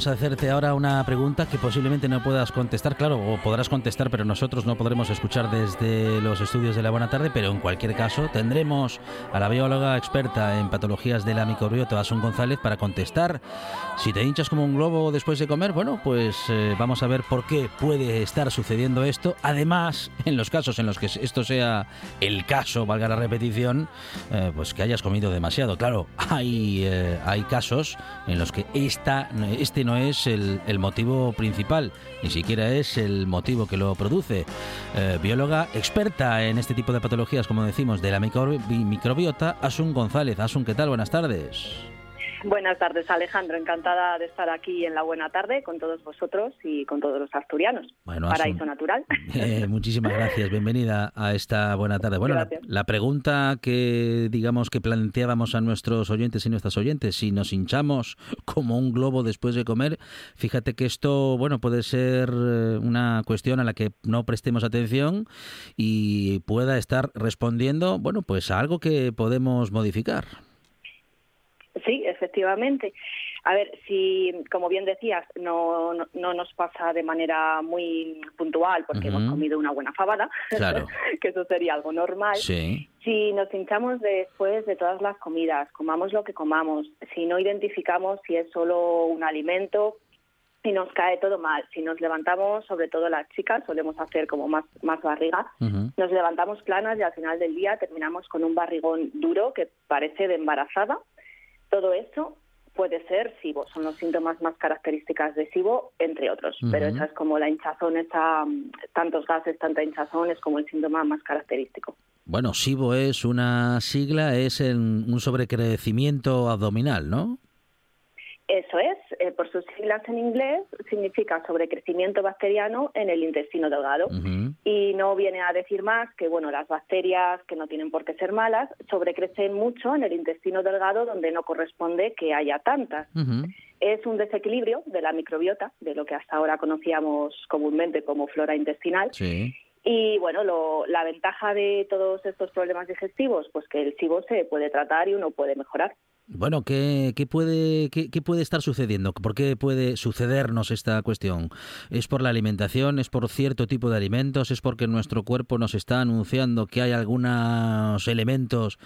Vamos a hacerte ahora una pregunta que posiblemente no puedas contestar, claro, o podrás contestar, pero nosotros no podremos escuchar desde los estudios de la buena tarde, pero en cualquier caso tendremos a la bióloga experta en patologías de la microbiota, Asun González, para contestar. Si te hinchas como un globo después de comer, bueno, pues eh, vamos a ver por qué puede estar sucediendo esto. Además, en los casos en los que esto sea el caso, valga la repetición, eh, pues que hayas comido demasiado. Claro, hay, eh, hay casos en los que esta, este no es el, motivo principal, ni siquiera es el motivo que lo produce. Eh, bióloga experta en este tipo de patologías, como decimos, de la microbiota, Asun González. Asun, ¿qué tal? Buenas tardes. Buenas tardes, Alejandro. Encantada de estar aquí en la buena tarde con todos vosotros y con todos los asturianos. Bueno, Paraíso natural. Eh, muchísimas gracias. Bienvenida a esta buena tarde. Bueno, la, pregunta que digamos que planteábamos a nuestros oyentes y nuestras oyentes, si nos hinchamos como un globo después de comer, fíjate que esto, bueno, puede ser eh, una cuestión a la que no prestemos atención y pueda estar respondiendo, bueno, pues a algo que podemos modificar. Sí, efectivamente. A ver, si, como bien decías, no, no, nos pasa de manera muy puntual porque hemos comido una buena fabada, que eso sería algo normal. Si nos hinchamos después de todas las comidas, comamos lo que comamos, si no identificamos si es solo un alimento y nos cae todo mal, si nos levantamos, sobre todo las chicas, solemos hacer como más, más barriga, nos levantamos planas y al final del día terminamos con un barrigón duro que parece de embarazada todo eso puede ser SIBO, son los síntomas más características de SIBO, entre otros, pero esa es como la hinchazón, esa, tantos gases, tanta hinchazón es como el síntoma más característico. Bueno, SIBO es una sigla, es un sobrecrecimiento abdominal, ¿no? Eso es, eh, por sus siglas en inglés, significa sobrecrecimiento bacteriano en el intestino delgado. Y no viene a decir más que, bueno, las bacterias, que no tienen por qué ser malas, sobrecrecen mucho en el intestino delgado donde no corresponde que haya tantas. Es un desequilibrio de la microbiota, de lo que hasta ahora conocíamos comúnmente como flora intestinal. Y bueno, la ventaja de todos estos problemas digestivos, pues que el SIBO se puede tratar y uno puede mejorar. Bueno, ¿qué, qué puede, qué, puede estar sucediendo? ¿Por qué puede sucedernos esta cuestión? ¿Es por la alimentación? ¿Es por cierto tipo de alimentos? ¿Es porque nuestro cuerpo nos está anunciando que hay algunos elementos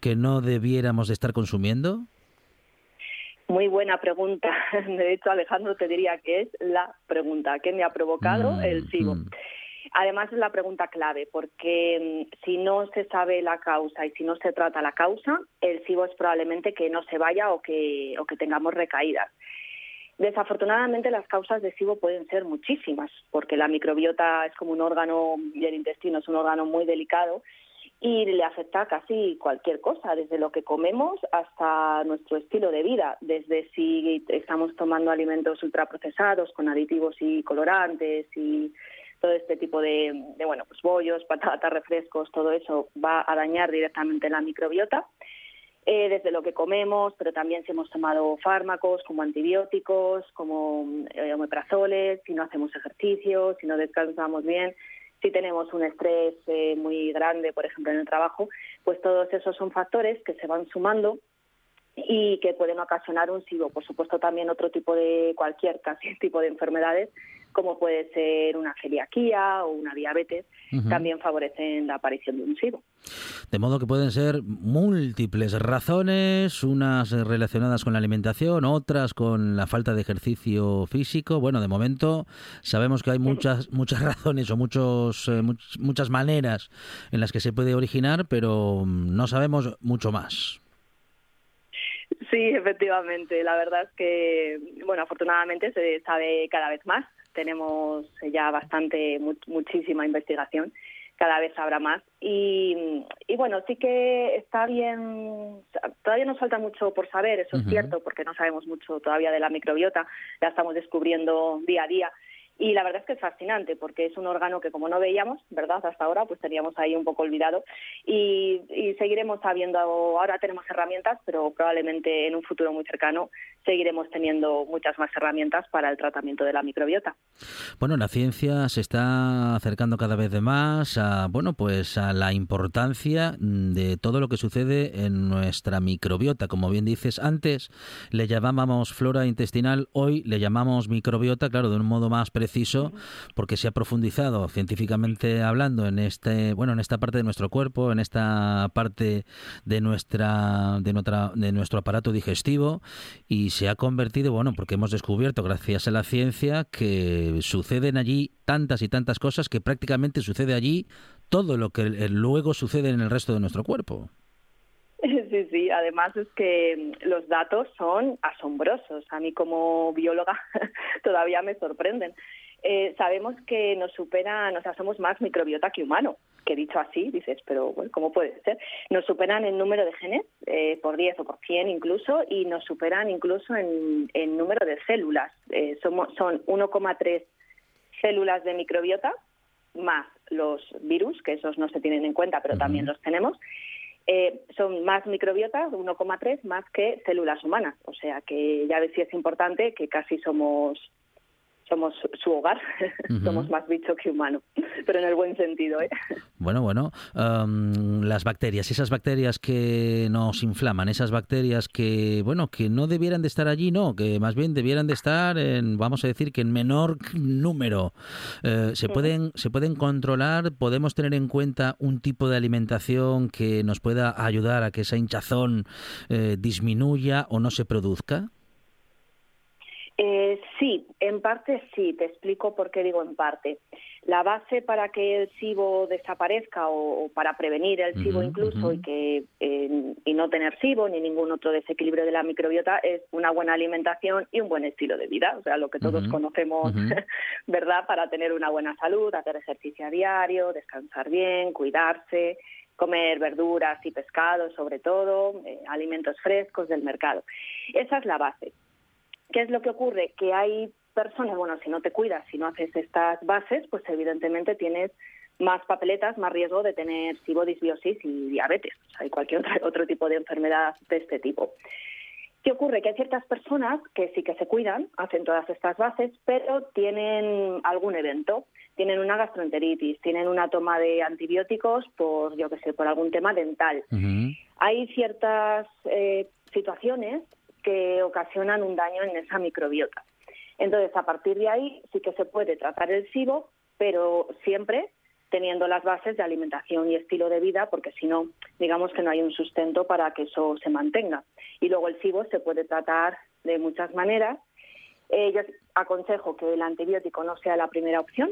que no debiéramos de estar consumiendo? Muy buena pregunta. De hecho, Alejandro, te diría que es la pregunta. ¿Qué me ha provocado mm, el SIBO? Mm. Además es la pregunta clave, porque mm, si no se sabe la causa y si no se trata la causa, el SIBO es probablemente que no se vaya o que, o que tengamos recaídas. Desafortunadamente las causas de SIBO pueden ser muchísimas, porque la microbiota es como un órgano y el intestino es un órgano muy delicado y le afecta casi cualquier cosa, desde lo que comemos hasta nuestro estilo de vida, desde si estamos tomando alimentos ultraprocesados con aditivos y colorantes y todo este tipo de, bueno, pues bollos, patatas, refrescos, todo eso va a dañar directamente la microbiota. Eh, desde lo que comemos, pero también si hemos tomado fármacos como antibióticos, como eh, si no hacemos ejercicio, si no descansamos bien, si tenemos un estrés eh, muy grande, por ejemplo, en el trabajo, pues todos esos son factores que se van sumando y que pueden ocasionar un SIBO. Por supuesto, también otro tipo de, cualquier casi tipo de enfermedades, como puede ser una celiaquía o una diabetes, también favorecen la aparición de un SIBO. De modo que pueden ser múltiples razones, unas relacionadas con la alimentación, otras con la falta de ejercicio físico. Bueno, de momento sabemos que hay muchas muchas razones o muchos eh, muchas maneras en las que se puede originar, pero no sabemos mucho más. Sí, efectivamente. La verdad es que, bueno, afortunadamente se sabe cada vez más. Tenemos ya bastante, muchísima investigación. Cada vez habrá más. Y, y, bueno, sí que está bien. Todavía nos falta mucho por saber, eso es cierto, porque no sabemos mucho todavía de la microbiota. La estamos descubriendo día a día. Y la verdad es que es fascinante porque es un órgano que como no veíamos, ¿verdad? Hasta ahora pues teníamos ahí un poco olvidado y, seguiremos sabiendo, ahora tenemos herramientas, pero probablemente en un futuro muy cercano seguiremos teniendo muchas más herramientas para el tratamiento de la microbiota. Bueno, la ciencia se está acercando cada vez más a, bueno, pues a la importancia de todo lo que sucede en nuestra microbiota. Como bien dices, antes le llamábamos flora intestinal, hoy le llamamos microbiota, claro, de un modo más preciso preciso porque se ha profundizado científicamente hablando en este bueno en esta parte de nuestro cuerpo en esta parte de nuestra de nuestra de nuestro aparato digestivo y se ha convertido bueno porque hemos descubierto gracias a la ciencia que suceden allí tantas y tantas cosas que prácticamente sucede allí todo lo que luego sucede en el resto de nuestro cuerpo. Sí, sí, además es que los datos son asombrosos. A mí como bióloga todavía me sorprenden. Eh, sabemos que nos superan, o sea, somos más microbiota que humano, que dicho así, dices, pero bueno, ¿cómo puede ser? Nos superan en número de genes, eh, por 10 o por 100 incluso, y nos superan incluso en, número de células. Eh, somos, son 1,3 células de microbiota, más los virus, que esos no se tienen en cuenta, pero también los tenemos, eh, son más microbiotas, 1,3, más que células humanas. O sea que ya ves si es importante que casi somos somos su hogar, somos más bicho que humano, pero en el buen sentido. ¿eh? Bueno, bueno, las bacterias, esas bacterias que nos inflaman, esas bacterias que, bueno, que no debieran de estar allí, no, que más bien debieran de estar en, vamos a decir, que en menor número. Eh, ¿se, pueden, ¿Se pueden controlar? ¿Podemos tener en cuenta un tipo de alimentación que nos pueda ayudar a que esa hinchazón eh, disminuya o no se produzca? Eh, sí, en parte sí, te explico por qué digo en parte. La base para que el SIBO desaparezca o, para prevenir el SIBO incluso y, que, eh, y no tener SIBO ni ningún otro desequilibrio de la microbiota es una buena alimentación y un buen estilo de vida, o sea, lo que todos conocemos, ¿verdad? Para tener una buena salud, hacer ejercicio a diario, descansar bien, cuidarse, comer verduras y pescados sobre todo, eh, alimentos frescos del mercado. Esa es la base. ¿Qué es lo que ocurre? Que hay personas, bueno, si no te cuidas, si no haces estas bases, pues evidentemente tienes más papeletas, más riesgo de tener sibodisbiosis y diabetes, o sea, y cualquier otro, otro tipo de enfermedad de este tipo. ¿Qué ocurre? Que hay ciertas personas que sí que se cuidan, hacen todas estas bases, pero tienen algún evento, tienen una gastroenteritis, tienen una toma de antibióticos por, yo qué sé, por algún tema dental. Hay ciertas eh, situaciones que ocasionan un daño en esa microbiota. Entonces, a partir de ahí sí que se puede tratar el SIBO, pero siempre teniendo las bases de alimentación y estilo de vida, porque si no, digamos que no hay un sustento para que eso se mantenga. Y luego el SIBO se puede tratar de muchas maneras. Eh, yo aconsejo que el antibiótico no sea la primera opción,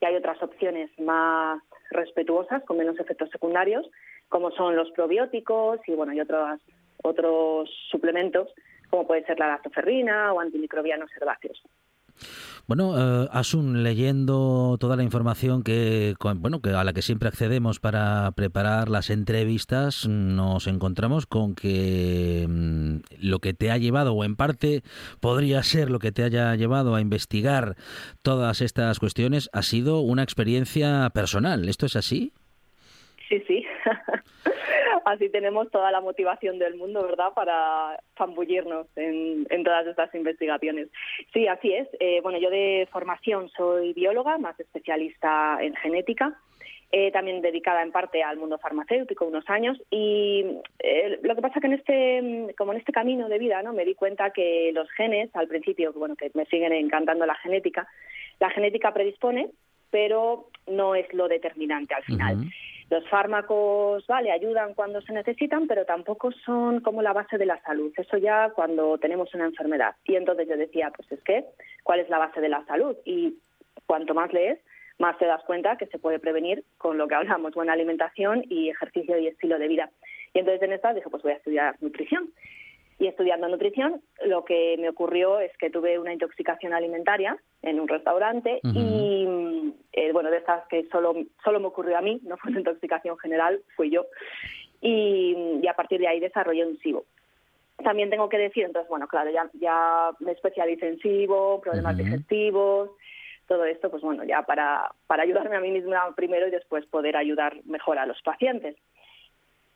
que hay otras opciones más respetuosas, con menos efectos secundarios, como son los probióticos y bueno, y otras otros suplementos como puede ser la lactoferrina o antimicrobianos herbáceos. Bueno, eh, Asun, leyendo toda la información que, bueno, que a la que siempre accedemos para preparar las entrevistas, nos encontramos con que mm, lo que te ha llevado, o en parte podría ser lo que te haya llevado a investigar todas estas cuestiones, ha sido una experiencia personal. ¿Esto es así? Sí, sí. Así tenemos toda la motivación del mundo, ¿verdad?, para zambullirnos en, todas estas investigaciones. Sí, así es. Eh, bueno, yo de formación soy bióloga, más especialista en genética. Eh, también dedicada en parte al mundo farmacéutico unos años y eh, lo que pasa que en este como en este camino de vida no me di cuenta que los genes al principio bueno que me siguen encantando la genética la genética predispone pero no es lo determinante al final los fármacos, vale, ayudan cuando se necesitan, pero tampoco son como la base de la salud. Eso ya cuando tenemos una enfermedad. Y entonces yo decía, pues es que, ¿cuál es la base de la salud? Y cuanto más lees, más te das cuenta que se puede prevenir con lo que hablamos, buena alimentación y ejercicio y estilo de vida. Y entonces en esta dije, pues voy a estudiar nutrición. Y estudiando nutrición, lo que me ocurrió es que tuve una intoxicación alimentaria en un restaurante y, eh, bueno, de estas que solo, solo me ocurrió a mí, no fue una intoxicación general, fui yo. Y, a partir de ahí desarrollé un SIBO. También tengo que decir, entonces, bueno, claro, ya, ya me especialicé en SIBO, problemas digestivos, todo esto, pues bueno, ya para, para ayudarme a mí misma primero y después poder ayudar mejor a los pacientes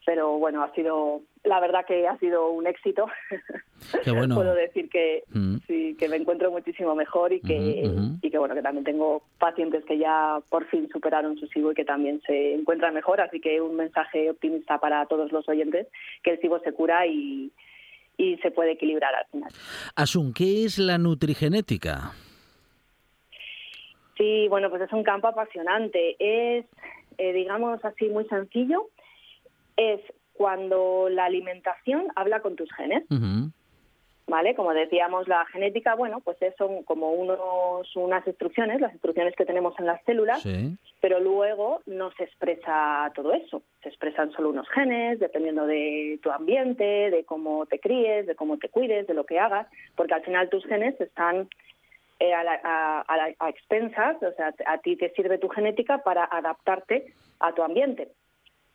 pero bueno, ha sido, la verdad que ha sido un éxito. Qué bueno. Puedo decir que mm. sí, que me encuentro muchísimo mejor y que, y que bueno, que también tengo pacientes que ya por fin superaron su SIBO y que también se encuentran mejor, así que un mensaje optimista para todos los oyentes, que el SIBO se cura y, y se puede equilibrar al final. Asun, ¿qué es la nutrigenética? Sí, bueno, pues es un campo apasionante. Es, eh, digamos así, muy sencillo es cuando la alimentación habla con tus genes. ¿Vale? Como decíamos, la genética, bueno, pues son como unos, unas instrucciones, las instrucciones que tenemos en las células, pero luego no se expresa todo eso. Se expresan solo unos genes, dependiendo de tu ambiente, de cómo te críes, de cómo te cuides, de lo que hagas, porque al final tus genes están eh, a, a expensas, o sea, a ti te sirve tu genética para adaptarte a tu ambiente.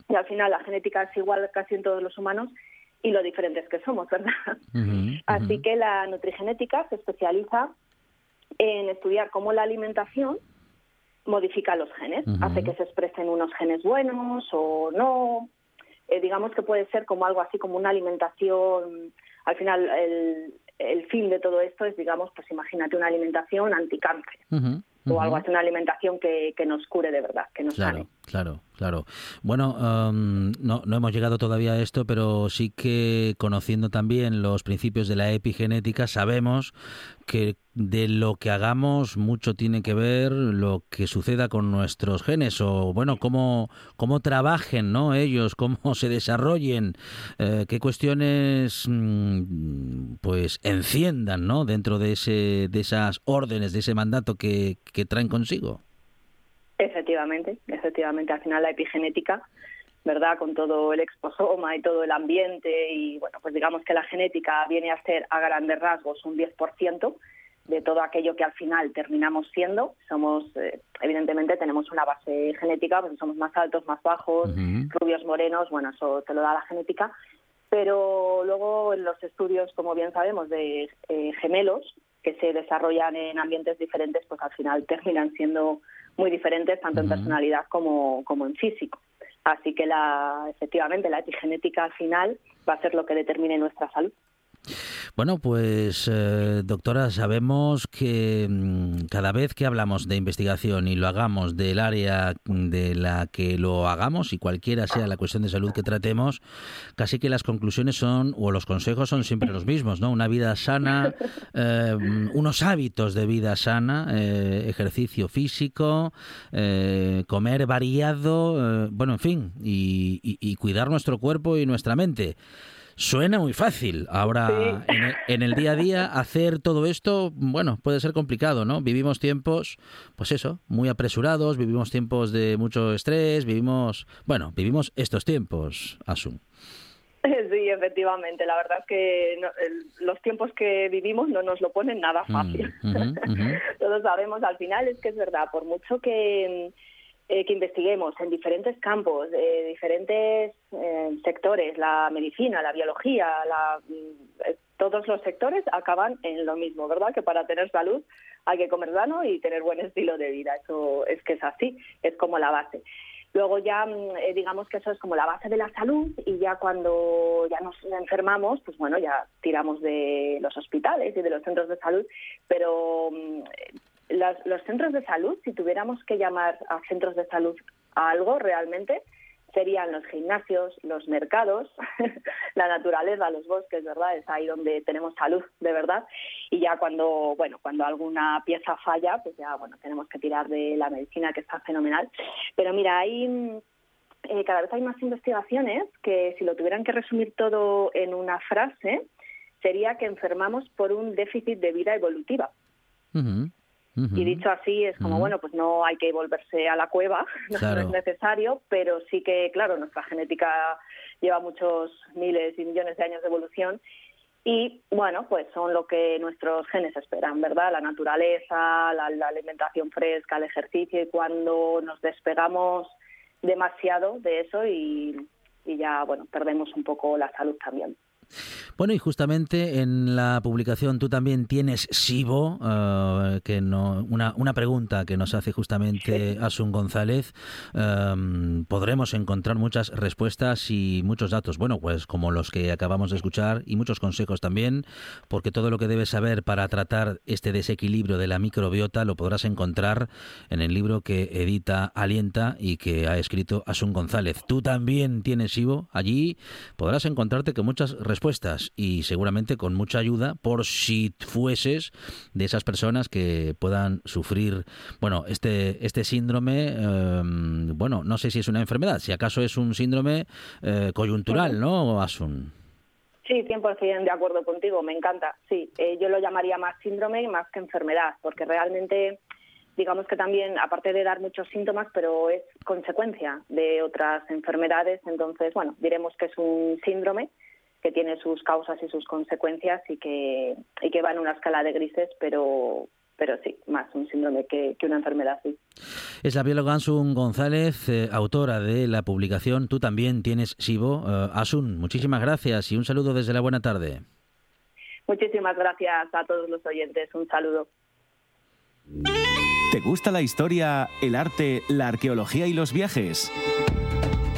Y al final la genética es igual casi en todos los humanos y lo diferentes que somos, ¿verdad? Así que la nutrigenética se especializa en estudiar cómo la alimentación modifica los genes, hace que se expresen unos genes buenos o no. Eh, digamos que puede ser como algo así como una alimentación, al final el, el fin de todo esto es, digamos, pues imagínate una alimentación anticáncer o algo así, una alimentación que, que, nos cure de verdad, que nos claro, Claro, claro. Bueno, um, no, no hemos llegado todavía a esto, pero sí que conociendo también los principios de la epigenética, sabemos que de lo que hagamos mucho tiene que ver lo que suceda con nuestros genes o bueno cómo cómo trabajen no ellos cómo se desarrollen eh, qué cuestiones mm, pues enciendan no dentro de ese de esas órdenes de ese mandato que, que traen consigo efectivamente efectivamente al final la epigenética ¿verdad? Con todo el exposoma y todo el ambiente y, bueno, pues digamos que la genética viene a ser a grandes rasgos un 10%, de todo aquello que al final terminamos siendo. Somos, eh, evidentemente, tenemos una base genética, porque somos más altos, más bajos, rubios, morenos, bueno, eso te lo da la genética. Pero luego en los estudios, como bien sabemos, de eh, gemelos que se desarrollan en ambientes diferentes, pues al final terminan siendo muy diferentes, tanto en personalidad como, como en físico. Así que la, efectivamente la epigenética al final va a ser lo que determine nuestra salud. Bueno, pues eh, doctora, sabemos que mm, cada vez que hablamos de investigación y lo hagamos del área de la que lo hagamos y cualquiera sea la cuestión de salud que tratemos, casi que las conclusiones son o los consejos son siempre los mismos, ¿no? Una vida sana, eh, unos hábitos de vida sana, eh, ejercicio físico, comer variado, bueno, en fin, y cuidar nuestro cuerpo y nuestra mente. Suena muy fácil. Ahora, en, el, día a día, hacer todo esto, bueno, puede ser complicado, ¿no? Vivimos tiempos, pues eso, muy apresurados, vivimos tiempos de mucho estrés, vivimos, bueno, vivimos estos tiempos, Asun. Sí, efectivamente. La verdad es que los tiempos que vivimos no nos lo ponen nada mm, fácil. Todos sabemos, al final es que es verdad, por mucho que, eh, que investiguemos en diferentes campos, eh, diferentes sectores, la medicina, la biología, la, eh, todos los sectores acaban en lo mismo, ¿verdad? Que para tener salud hay que comer sano y tener buen estilo de vida. Eso es que es así, es como la base. Luego ya mm, eh, digamos que eso es como la base de la salud y ya cuando ya nos enfermamos, pues bueno, ya tiramos de los hospitales y de los centros de salud, pero mm, los centros de salud, si tuviéramos que llamar a centros de salud a algo realmente, serían los gimnasios, los mercados, la naturaleza, los bosques, ¿verdad? Es ahí donde tenemos salud, de verdad. Y ya cuando, bueno, cuando alguna pieza falla, pues ya, bueno, tenemos que tirar de la medicina, que está fenomenal. Pero mira, hay... Eh, cada vez hay más investigaciones que si lo tuvieran que resumir todo en una frase, sería que enfermamos por un déficit de vida evolutiva. Y dicho así, es como, bueno, pues no hay que volverse a la cueva, no, es necesario, pero sí que, claro, nuestra genética lleva muchos miles y millones de años de evolución y, bueno, pues son lo que nuestros genes esperan, ¿verdad? La naturaleza, la, alimentación fresca, el ejercicio y cuando nos despegamos demasiado de eso y, y ya, bueno, perdemos un poco la salud también. Bueno, y justamente en la publicación tú también tienes Sibo, eh, que no, una, una, pregunta que nos hace justamente Asun González. Em, podremos encontrar muchas respuestas y muchos datos, bueno, pues como los que acabamos de escuchar y muchos consejos también, porque todo lo que debes saber para tratar este desequilibrio de la microbiota lo podrás encontrar en el libro que edita Alienta y que ha escrito Asun González. Tú también tienes Sibo, allí podrás encontrarte con muchas respuestas respuestas y seguramente con mucha ayuda por si fueses de esas personas que puedan sufrir, bueno, este, este síndrome, em, bueno, no sé si es una enfermedad, si acaso es un síndrome eh, coyuntural, ¿no, Asun? Sí, 100% de acuerdo contigo, me encanta. Sí, eh, yo lo llamaría más síndrome más que enfermedad, porque realmente digamos que también, aparte de dar muchos síntomas, pero es consecuencia de otras enfermedades, entonces, bueno, diremos que es un síndrome que tiene sus causas y sus consecuencias y que, y que va en una escala de grises, pero, pero sí, más un síndrome que, una enfermedad, sí. Es la bióloga Asun González, eh, autora de la publicación Tú también tienes SIBO. Eh, Asun, muchísimas gracias y un saludo desde la buena tarde. Muchísimas gracias a todos los oyentes. Un saludo. ¿Te gusta la historia, el arte, la arqueología y los viajes?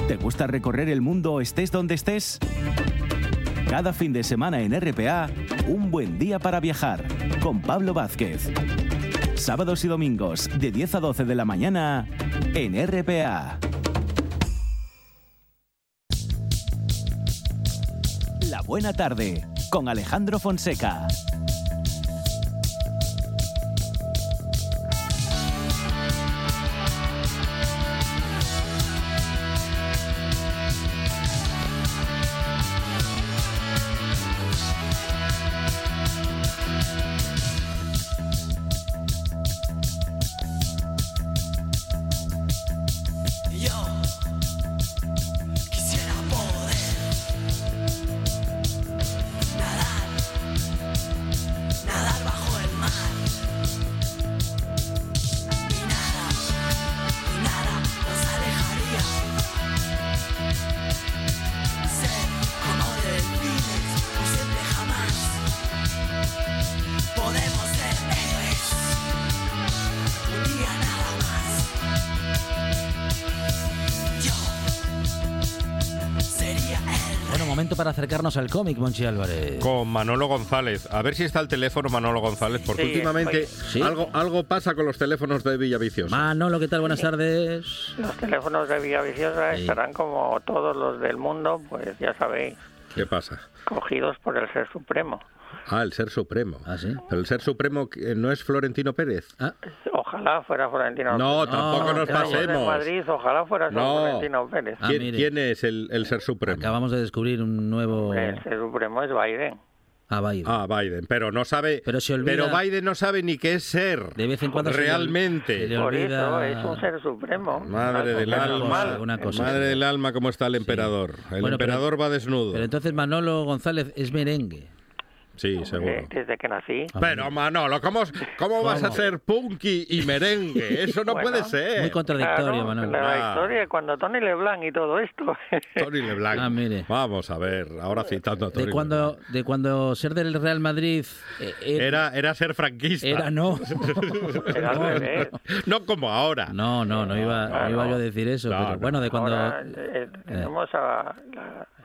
¿Te gusta recorrer el mundo estés donde estés? Cada fin de semana en RPA, un buen día para viajar con Pablo Vázquez. Sábados y domingos de 10 a 12 de la mañana en RPA. La buena tarde con Alejandro Fonseca. Para acercarnos al cómic, Monchi Álvarez. Con Manolo González. A ver si está el teléfono Manolo González, porque últimamente algo, algo pasa con los teléfonos de Villaviciosa. Manolo, ¿qué tal? Buenas tardes. Los teléfonos de Villaviciosa estarán como todos los del mundo, pues ya sabéis. ¿Qué pasa? Cogidos por el Ser Supremo. Ah, el Ser Supremo. ¿Ah, sí? Pero el Ser Supremo no es Florentino Pérez. Ah. Ojalá fuera Florentino No, tampoco nos pasemos. Madrid, ojalá fuera Florentino Pérez. Ah, ¿Quién, es el, Ser Supremo? Acabamos de descubrir un nuevo... El Ser Supremo es Biden. A Biden. A Biden, pero no sabe. Pero, pero Biden no sabe ni qué es ser. De vez en cuando realmente. Por eso es un ser supremo. Madre del alma. madre del alma, cómo está el emperador. El emperador va desnudo. Pero entonces Manolo González es merengue. Sí, seguro. Desde que nací. Ah, Pero Manolo, ¿cómo, cómo vas a ser punky y merengue? Eso no puede ser. Muy contradictorio, Manolo. La historia cuando Tony Leblanc y todo esto. Tony Leblanc. Ah, mire. Vamos a ver, ahora citando a Tony de cuando, De cuando ser del Real Madrid... Eh, era, era ser franquista. Era no. era no, no como ahora. No, no, no iba, iba yo a decir eso. pero bueno, de cuando... Ahora, eh, tenemos a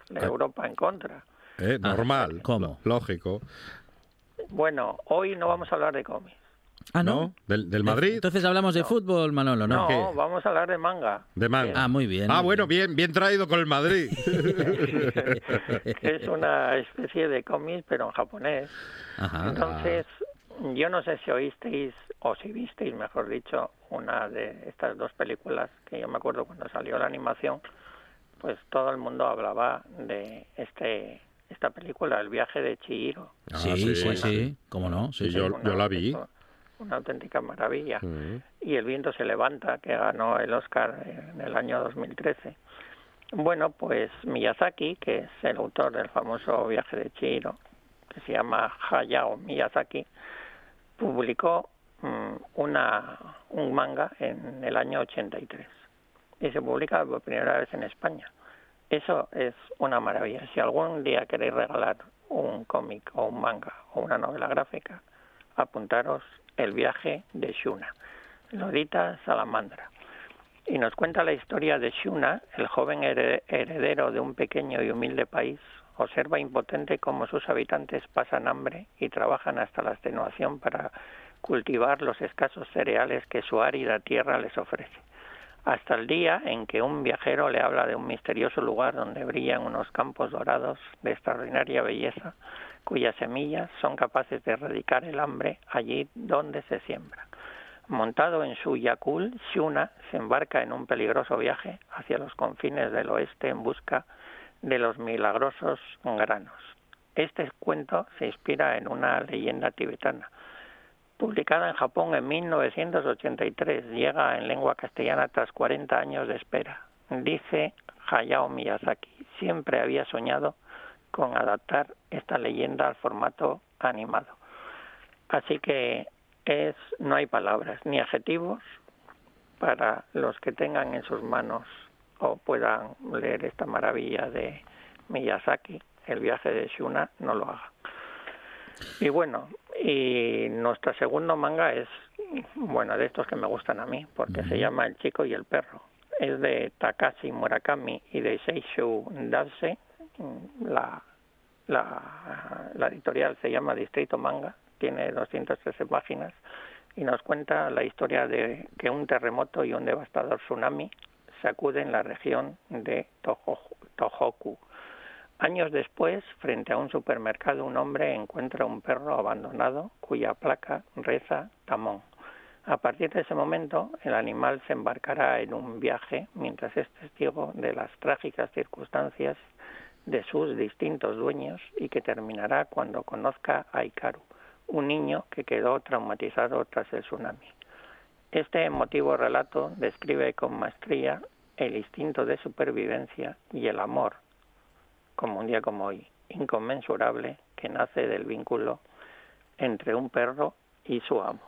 la Europa en contra. ¿Eh? Ah, normal, ¿cómo? lógico. Bueno, hoy no vamos a hablar de cómics. Ah, ¿no? ¿Del, Madrid? Entonces hablamos de fútbol, Manolo, ¿no? No, vamos a hablar de manga. De manga. Ah, muy bien. Ah, bueno, bien, bien traído con el Madrid. es una especie de cómics, pero en japonés. Ajá. Entonces, yo no sé si oísteis, o si visteis, mejor dicho, una de estas dos películas que yo me acuerdo cuando salió la animación, pues todo el mundo hablaba de este esta película, El viaje de Chihiro. Ah, sí, sí, sí, cómo no. Sí, yo, la vi. Una auténtica maravilla. Y El viento se levanta, que ganó el Oscar en el año 2013. Bueno, pues Miyazaki, que es el autor del famoso viaje de Chihiro, que se llama Hayao Miyazaki, publicó mm, una, un manga en el año 83 y se publica por primera vez en España. Eso es una maravilla. Si algún día queréis regalar un cómic o un manga o una novela gráfica, apuntaros El viaje de Shuna, Lorita Salamandra. Y nos cuenta la historia de Shuna, el joven heredero de un pequeño y humilde país, observa impotente cómo sus habitantes pasan hambre y trabajan hasta la extenuación para cultivar los escasos cereales que su árida tierra les ofrece hasta el día en que un viajero le habla de un misterioso lugar donde brillan unos campos dorados de extraordinaria belleza, cuyas semillas son capaces de erradicar el hambre allí donde se siembra. Montado en su Yakul, Shuna se embarca en un peligroso viaje hacia los confines del oeste en busca de los milagrosos granos. Este cuento se inspira en una leyenda tibetana, publicada en Japón en 1983, llega en lengua castellana tras 40 años de espera. Dice Hayao Miyazaki, siempre había soñado con adaptar esta leyenda al formato animado. Así que es no hay palabras ni adjetivos para los que tengan en sus manos o puedan leer esta maravilla de Miyazaki, el viaje de Shuna, no lo hagan. Y bueno, y nuestro segundo manga es, bueno, de estos que me gustan a mí, porque se llama El chico y el perro. Es de Takashi Murakami y de Seishu Dase. La, la, la editorial se llama Distrito Manga, tiene 213 páginas y nos cuenta la historia de que un terremoto y un devastador tsunami sacuden la región de Tohoku Años después, frente a un supermercado, un hombre encuentra un perro abandonado cuya placa reza Tamón. A partir de ese momento, el animal se embarcará en un viaje mientras es testigo de las trágicas circunstancias de sus distintos dueños y que terminará cuando conozca a Ikaru, un niño que quedó traumatizado tras el tsunami. Este emotivo relato describe con maestría el instinto de supervivencia y el amor como un día como hoy, inconmensurable que nace del vínculo entre un perro y su amo.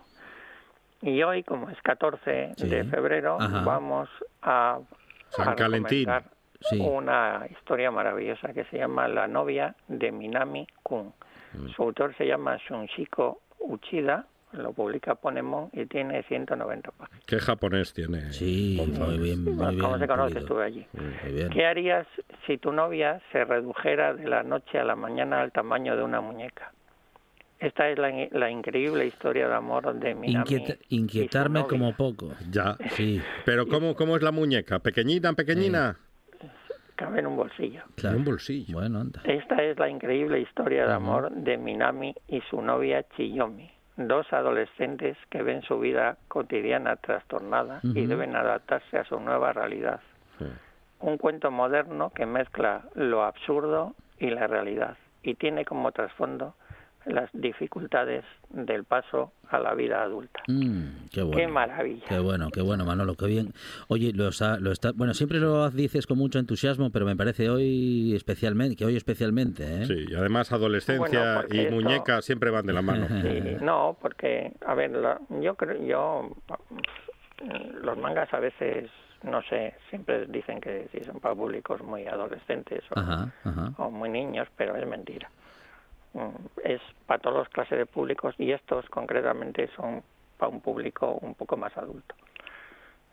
Y hoy, como es 14 de febrero, vamos a, San una historia maravillosa que se llama La novia de Minami Kun. Mm. Su autor se llama Shunshiko Uchida lo publica Ponemon y tiene 190 páginas. ¿Qué japonés tiene? Sí, muy bien. Muy bien ¿Cómo se conoce? Estuve allí. ¿Qué harías si tu novia se redujera de la noche a la mañana al tamaño de una muñeca? Esta es la, increíble historia de amor de Minami. inquietarme como poco. Ya, sí. Pero ¿cómo, cómo es la muñeca? ¿Pequeñita, pequeñina? Cabe en un bolsillo. Claro. En un bolsillo. Bueno, anda. Esta es la increíble historia de amor de Minami y su novia Chiyomi dos adolescentes que ven su vida cotidiana trastornada y deben adaptarse a su nueva realidad. Un cuento moderno que mezcla lo absurdo y la realidad y tiene como trasfondo las dificultades del paso a la vida adulta. Mm, qué, bueno, qué maravilla. Qué bueno, qué bueno, Manolo, qué bien. Oye, lo está, lo está, bueno, siempre lo dices con mucho entusiasmo, pero me parece hoy especialmente, que hoy especialmente. ¿eh? Sí, y además adolescencia y muñeca siempre van de la mano. Sí, no, porque, a ver, yo creo, yo, los mangas a veces no sé, siempre dicen que si son para públicos muy adolescentes o, muy niños, pero es mentira. Mm, es para todas las clases de públicos y estos concretamente son para un público un poco más adulto.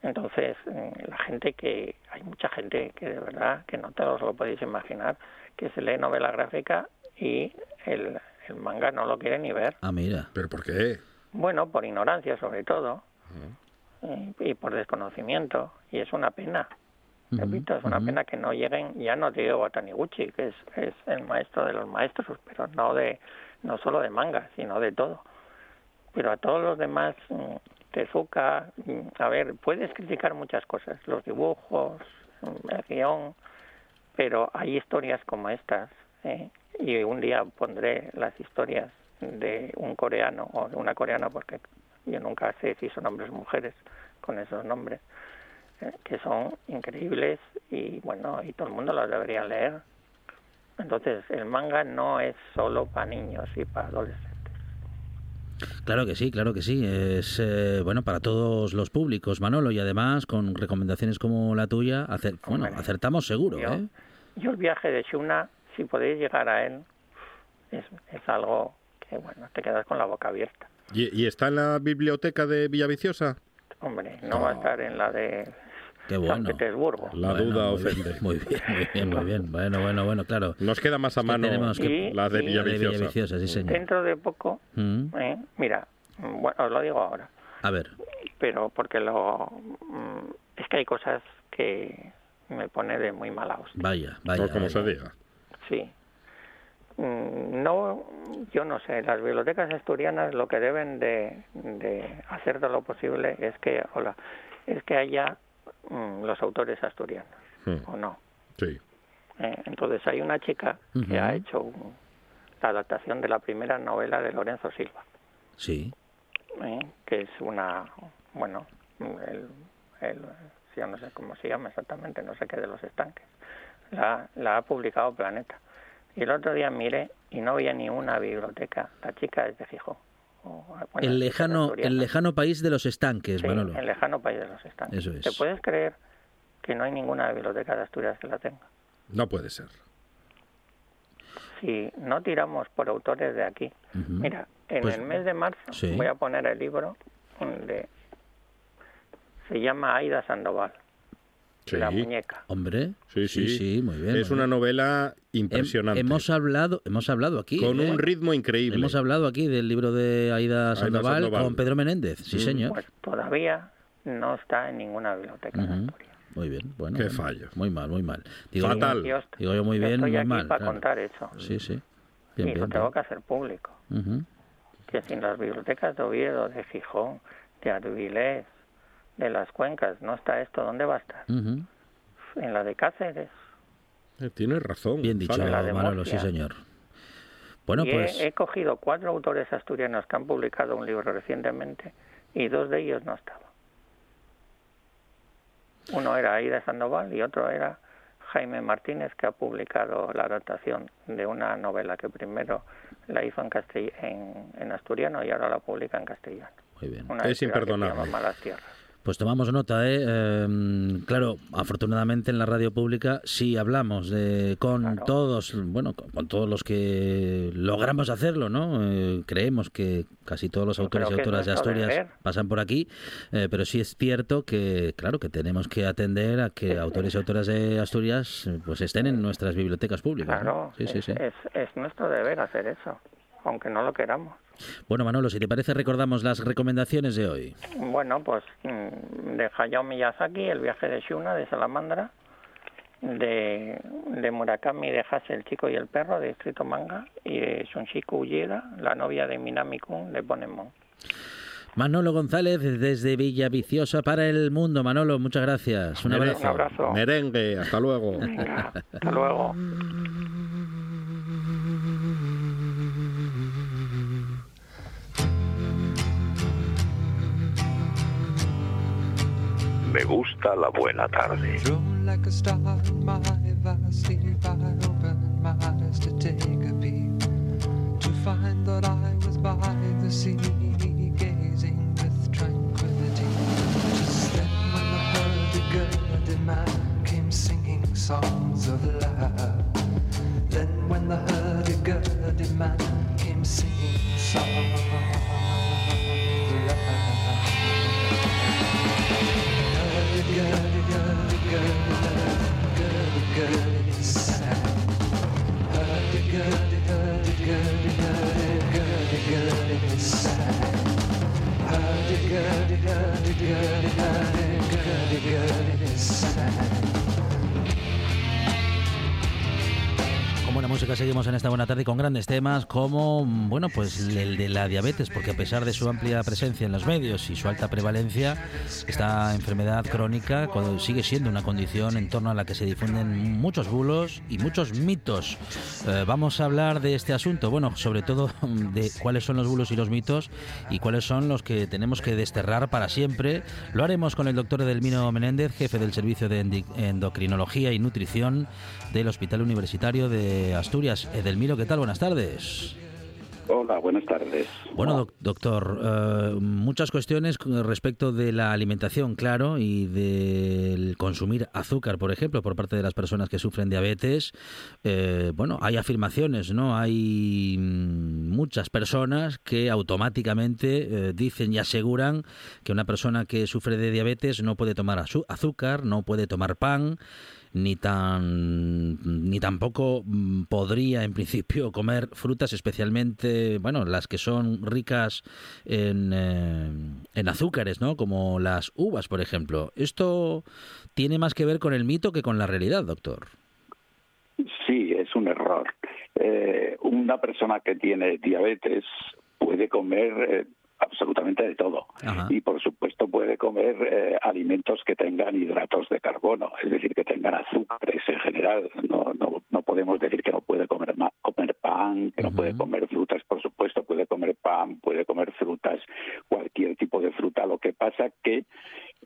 Entonces, mm, la gente que, hay mucha gente que de verdad, que no te lo podéis imaginar, que se lee novela gráfica y el, el manga no lo quiere ni ver. Ah, mira. ¿Pero por qué? Bueno, por ignorancia sobre todo y por desconocimiento y es una pena repito es una pena que no lleguen ya no digo a Taniguchi que es, es el maestro de los maestros pero no de no solo de manga sino de todo pero a todos los demás mm, Tezuka mm, a ver puedes criticar muchas cosas los dibujos mm, el guion pero hay historias como estas ¿eh? y un día pondré las historias de un coreano o de una coreana porque yo nunca sé si son hombres o mujeres con esos nombres, que son increíbles y bueno, y todo el mundo los debería leer. Entonces, el manga no es solo para niños y para adolescentes. Claro que sí, claro que sí. Es eh, bueno para todos los públicos, Manolo, y además con recomendaciones como la tuya, bueno, acertamos seguro. Yo, ¿eh? yo el viaje de Shuna, si podéis llegar a él, es, es algo que bueno, te quedas con la boca abierta. ¿Y, está en la biblioteca de Villaviciosa? Hombre, no, va a estar en la de San Petersburgo. La duda ofende. Muy bien, muy bien, muy bien. Bueno, bueno, bueno, claro. Nos queda más a mano la de Villaviciosa. sí, señor. Dentro de poco, mm. eh, mira, bueno, os lo digo ahora. A ver. Pero porque lo... Mm, es que hay cosas que me pone de muy mala hostia. Vaya, vaya. como se diga. Sí, Mm, no, yo no sé, las bibliotecas asturianas lo que deben de, hacer de lo posible es que, hola, es que haya mm, los autores asturianos, hmm. ¿o no? Sí. Eh, entonces hay una chica que ha hecho la adaptación de la primera novela de Lorenzo Silva. Sí. Eh, que es una, bueno, el, el, yo no sé cómo se llama exactamente, no sé qué de los estanques. La, la ha publicado Planeta. Y el otro día miré y no había ni una biblioteca. La chica es de Fijo. el lejano, el lejano país de los estanques, sí, El lejano país de los estanques. Eso es. ¿Te puedes creer que no hay ninguna biblioteca de Asturias que la tenga? No puede ser. Si no tiramos por autores de aquí. Mira, en pues el mes de marzo voy a poner el libro de. Se llama Aida Sandoval. La muñeca. Hombre, sí, sí, muy bien. Es una novela impresionante. hemos hablado, hemos hablado aquí con un ¿eh? ritmo increíble. Hemos hablado aquí del libro de Aida Sandoval, con Pedro Menéndez, sí, señor. Pues todavía no está en ninguna biblioteca. Muy bien, bueno. Qué fallo. Muy mal, muy mal. Digo, Fatal. Yo, digo yo muy bien, estoy muy aquí mal. para contar eso. Sí, sí. Bien, y lo tengo que hacer público. Que sin las bibliotecas de Oviedo, de Gijón, de Arbilés, de las cuencas. No está esto, ¿dónde va a estar? En la de Cáceres. Eh, tienes razón. Bien dicho, Manolo, sí señor. Bueno, pues... He, cogido cuatro autores asturianos que han publicado un libro recientemente y dos de ellos no estaban. Uno era Aida Sandoval y otro era Jaime Martínez, que ha publicado la adaptación de una novela que primero la hizo en, en, en asturiano y ahora la publica en castellano. Muy bien. es imperdonable. Malas Tierras. Pues tomamos nota, ¿eh? Em, claro, afortunadamente en la radio pública sí hablamos de, con todos, bueno, con, todos los que logramos hacerlo, ¿no? Eh, creemos que casi todos los autores y autoras de Asturias pasan por aquí, eh, pero sí es cierto que, claro, que tenemos que atender a que autores y autoras de Asturias pues estén en nuestras bibliotecas públicas. Claro, sí, sí, sí. es nuestro deber hacer eso, aunque no lo queramos. Bueno, Manolo, si te parece, recordamos las recomendaciones de hoy. Bueno, pues mm, de Hayao Miyazaki, El viaje de Shuna, de Salamandra, de, de Murakami, de Hase, el chico y el perro, de Escrito Manga, y de Shunshiko Uyeda, la novia de Minami-kun, de Ponemon. Manolo González desde Villa Viciosa para el mundo. Manolo, muchas gracias. Un abrazo. Un abrazo. Merengue, hasta luego. hasta luego. Me gusta la buena tarde. find that I was by the sea, gazing with tranquility. Just then, when the hurdy-gurdy man came singing songs of love. Then, when man came singing songs Inside. Con buena música seguimos en esta buena tarde con grandes temas como, bueno, pues el de la diabetes, porque a pesar de su amplia presencia en los medios y su alta prevalencia, esta enfermedad crónica sigue siendo una condición en torno a la que se difunden muchos bulos y muchos mitos. Eh, vamos a hablar de este asunto, bueno, sobre todo de cuáles son los bulos y los mitos y cuáles son los que tenemos que desterrar para siempre. Lo haremos con el doctor Edelmino Menéndez, jefe del Servicio de Endocrinología y Nutrición del Hospital Universitario de Asturias. Edelmiro, ¿qué tal? Buenas tardes. Hola, buenas tardes. Bueno, doctor, eh, muchas cuestiones respecto de la alimentación, claro, y del consumir azúcar, por ejemplo, por parte de las personas que sufren diabetes. Eh, bueno, hay afirmaciones, ¿no? Hay mm, muchas personas que automáticamente eh, dicen y aseguran que una persona que sufre de diabetes no puede tomar azúcar, no puede tomar pan ni tan ni tampoco mm, podría en principio comer frutas especialmente bueno las que son ricas en, eh, en azúcares no como las uvas por ejemplo. Esto tiene más que ver con el mito que con la realidad doctor sí es un error. Eh, una persona que tiene diabetes puede comer eh, absolutamente de todo. Y por supuesto puede comer eh, alimentos que tengan hidratos de carbono, es decir, que tengan azúcares en general. No, no, no podemos decir que no puede comer, comer pan, que no puede comer frutas, por supuesto, puede comer pan, puede comer frutas, cualquier tipo de fruta. Lo que pasa que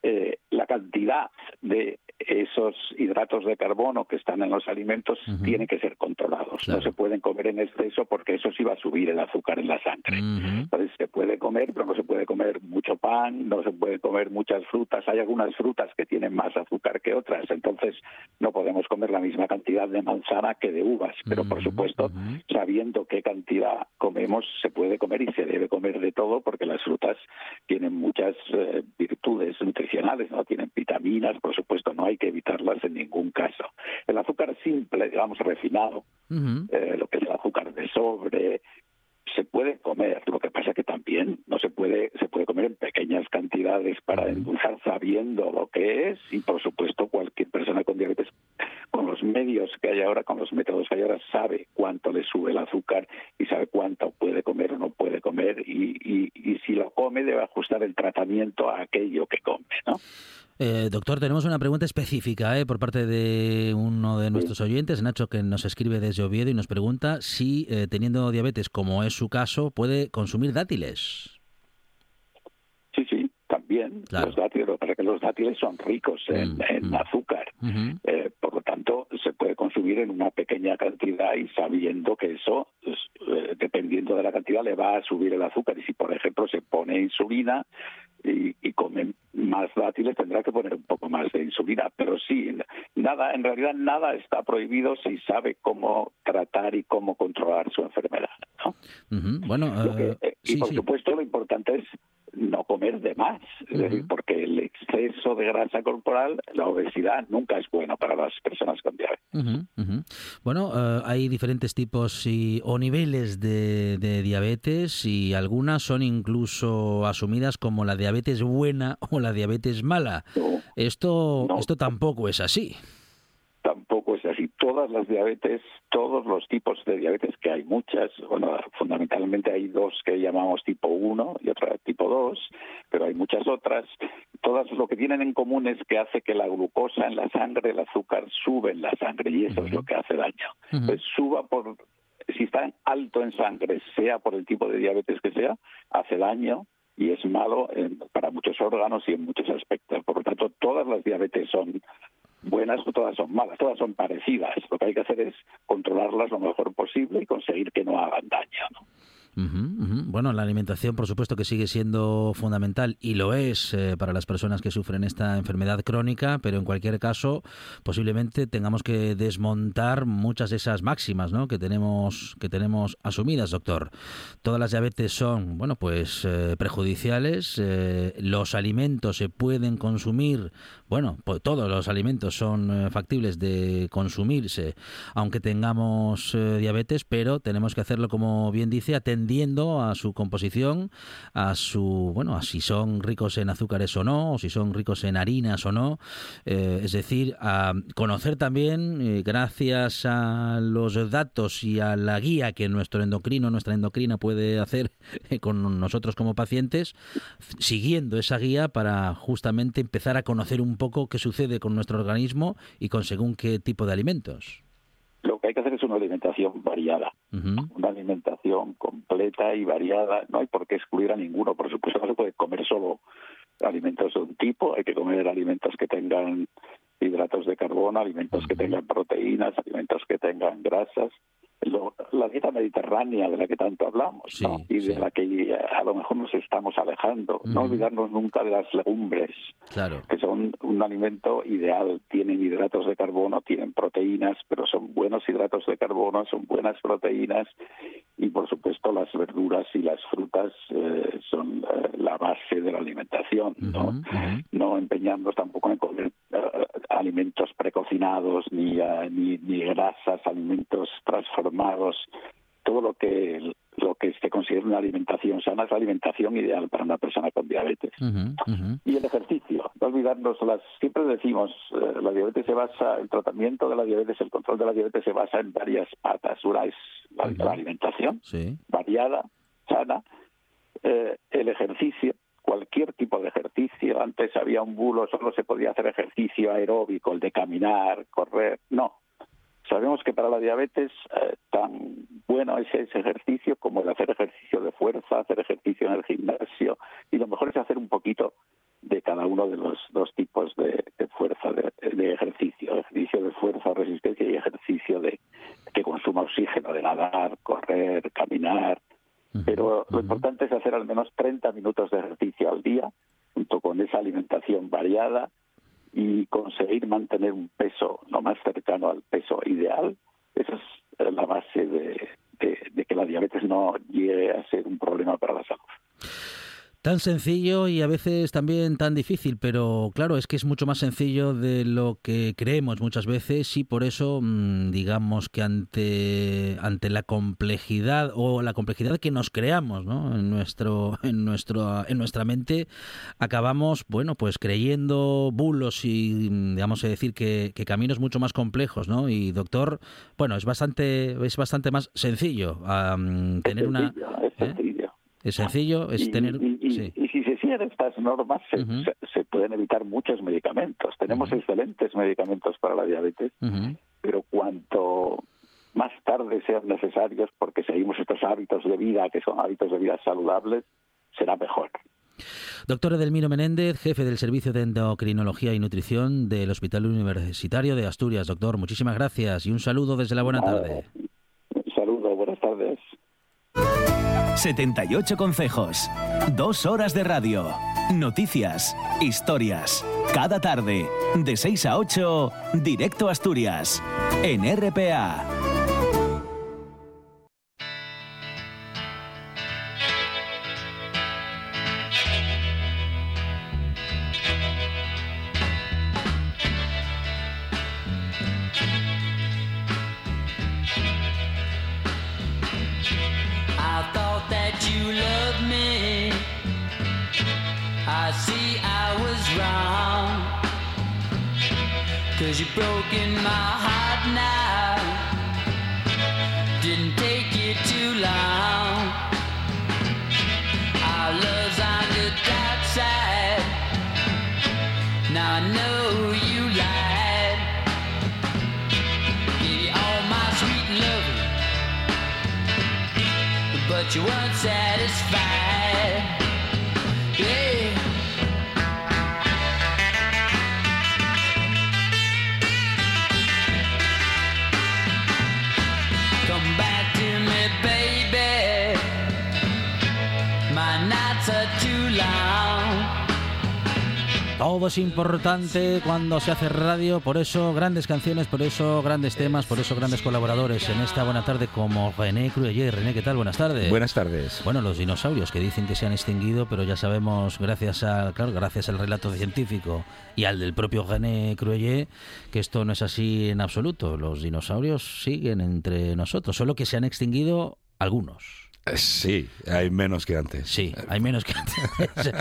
eh, la cantidad de esos hidratos de carbono que están en los alimentos tienen que ser controlados. No se pueden comer en exceso porque eso sí va a subir el azúcar en la sangre. Entonces se puede comer, pero no se puede comer mucho pan, no se puede comer muchas frutas. Hay algunas frutas que tienen más azúcar que otras, entonces no podemos comer la misma cantidad de manzana que de uvas. Pero por supuesto, sabiendo qué cantidad comemos, se puede comer y se debe comer de todo porque las frutas tienen muchas eh, virtudes nutricionales, no tienen vitaminas, por supuesto, no hay que evitarlas en ningún caso. El azúcar simple, digamos, refinado, eh, lo que es el azúcar de sobre, se puede comer, lo que pasa que también no se puede, se puede comer en pequeñas cantidades para endulzar sabiendo lo que es y por supuesto cualquier persona con diabetes con los medios que hay ahora, con los métodos que hay ahora, sabe cuánto le sube el azúcar y sabe cuánto puede comer o no puede comer y, y, y si lo come debe ajustar el tratamiento a aquello que come, ¿no? Eh, doctor, tenemos una pregunta específica eh, por parte de uno de nuestros oyentes, Nacho, que nos escribe desde Oviedo y nos pregunta si, eh, teniendo diabetes, como es su caso, puede consumir dátiles. Sí, sí, también. Los dátiles, para que los dátiles son ricos en, mm, mm. azúcar. Eh, por lo tanto, se puede consumir en una pequeña cantidad y sabiendo que eso, pues, dependiendo de la cantidad, le va a subir el azúcar. Y si, por ejemplo, se pone insulina, más dátiles tendrá que poner un poco más de insulina. Pero sí, nada, en realidad nada está prohibido si sabe cómo tratar y cómo controlar su enfermedad. ¿no? Bueno, eh, eh, y por supuesto lo importante es no comer de más, es decir, el exceso de grasa corporal, la obesidad, nunca es bueno para las personas con diabetes. Bueno, eh, hay diferentes tipos y, o niveles de, diabetes y algunas son incluso asumidas como la diabetes buena o la diabetes mala. esto, esto tampoco es así. Todas las diabetes, todos los tipos de diabetes, que hay muchas, bueno, fundamentalmente hay dos que llamamos tipo 1 y otra tipo 2, pero hay muchas otras. Todas lo que tienen en común es que hace que la glucosa en la sangre, el azúcar, sube en la sangre y eso es lo que hace daño. Pues suba por, si está alto en sangre, sea por el tipo de diabetes que sea, hace daño y es malo para muchos órganos y en muchos aspectos. Por lo tanto, todas las diabetes son buenas o todas son malas, todas son parecidas. Lo que hay que hacer es controlarlas lo mejor posible y conseguir que no hagan daño. ¿no? Bueno, la alimentación, por supuesto, que sigue siendo fundamental y lo es eh, para las personas que sufren esta enfermedad crónica, pero en cualquier caso, posiblemente tengamos que desmontar muchas de esas máximas ¿no? que tenemos que tenemos asumidas, doctor. Todas las diabetes son, bueno, pues eh, prejudiciales. Eh, los alimentos se pueden consumir, bueno, pues todos los alimentos son factibles de consumirse, aunque tengamos diabetes, pero tenemos que hacerlo, como bien dice, a su composición, a su, bueno, a si son ricos en azúcares o no, o si son ricos en harinas o no, eh, es decir, a conocer también, eh, gracias a los datos y a la guía que nuestro endocrino, nuestra endocrina puede hacer eh, con nosotros como pacientes, siguiendo esa guía para justamente empezar a conocer un poco qué sucede con nuestro organismo y con según qué tipo de alimentos que hay que hacer es una alimentación variada, una alimentación completa y variada. No hay por qué excluir a ninguno, por supuesto, no se puede comer solo alimentos de un tipo, hay que comer alimentos que tengan hidratos de carbono, alimentos que tengan proteínas, alimentos que tengan grasas, la dieta mediterránea de la que tanto hablamos y de la que eh, a lo mejor nos estamos alejando. No olvidarnos nunca de las legumbres, que son un alimento ideal. Tienen hidratos de carbono, tienen proteínas, pero son buenos hidratos de carbono, son buenas proteínas y por supuesto las verduras y las frutas eh, son eh, la base de la alimentación. No, no empeñarnos tampoco en comer alimentos precocinados ni, ni, ni grasas, alimentos transformados. Todo lo que lo que se considera una alimentación sana es la alimentación ideal para una persona con diabetes. Y el ejercicio, no olvidarnos, las, siempre decimos, eh, la diabetes se basa, el tratamiento de la diabetes, el control de la diabetes se basa en varias patas. Una es la, alimentación variada, sana, eh, el ejercicio, cualquier tipo de ejercicio. Antes había un bulo, solo se podía hacer ejercicio aeróbico, el de caminar, correr. No, Sabemos que para la diabetes eh, tan bueno es ese ejercicio como el hacer ejercicio de fuerza, hacer ejercicio en el gimnasio y lo mejor es hacer un poquito de cada uno de los dos tipos de, fuerza de, ejercicio, ejercicio de fuerza, resistencia y ejercicio de que consuma oxígeno, de nadar, correr, caminar. Pero lo importante es hacer al menos 30 minutos de ejercicio al día, junto con esa alimentación variada y conseguir mantener un peso lo más cercano al peso ideal, esa es la base de, de que la diabetes no llegue a ser un problema para la salud. Tan sencillo y a veces también tan difícil, pero claro, es que es mucho más sencillo de lo que creemos muchas veces y por eso mm, digamos que ante ante la complejidad o la complejidad que nos creamos, ¿no? en nuestro en nuestro en nuestra mente acabamos, bueno, pues creyendo bulos y digamos decir que, caminos mucho más complejos, ¿no? Y doctor, bueno, es bastante es bastante más sencillo tener una es sencillo, es tener... Y, si se siguen estas normas, se, pueden evitar muchos medicamentos. Tenemos excelentes medicamentos para la diabetes, pero cuanto más tarde sean necesarios, porque seguimos estos hábitos de vida, que son hábitos de vida saludables, será mejor. Doctor Edelmiro Menéndez, jefe del Servicio de Endocrinología y Nutrición del Hospital Universitario de Asturias. Doctor, muchísimas gracias y un saludo desde la buena tarde. 78 consejos, dos horas de radio, noticias, historias. Cada tarde, de 6 a 8, directo a Asturias, en RPA. Importante cuando se hace radio, por eso grandes canciones, por eso grandes temas, por eso grandes colaboradores en esta buena tarde como René Crueller. René, ¿qué tal? Buenas tardes. Buenas tardes. Bueno, los dinosaurios que dicen que se han extinguido, pero ya sabemos, gracias a, claro, gracias al relato científico y al del propio René Crueller, que esto no es así en absoluto. Los dinosaurios siguen entre nosotros, solo que se han extinguido algunos. Eh, sí, hay menos que antes. Sí, hay menos que antes.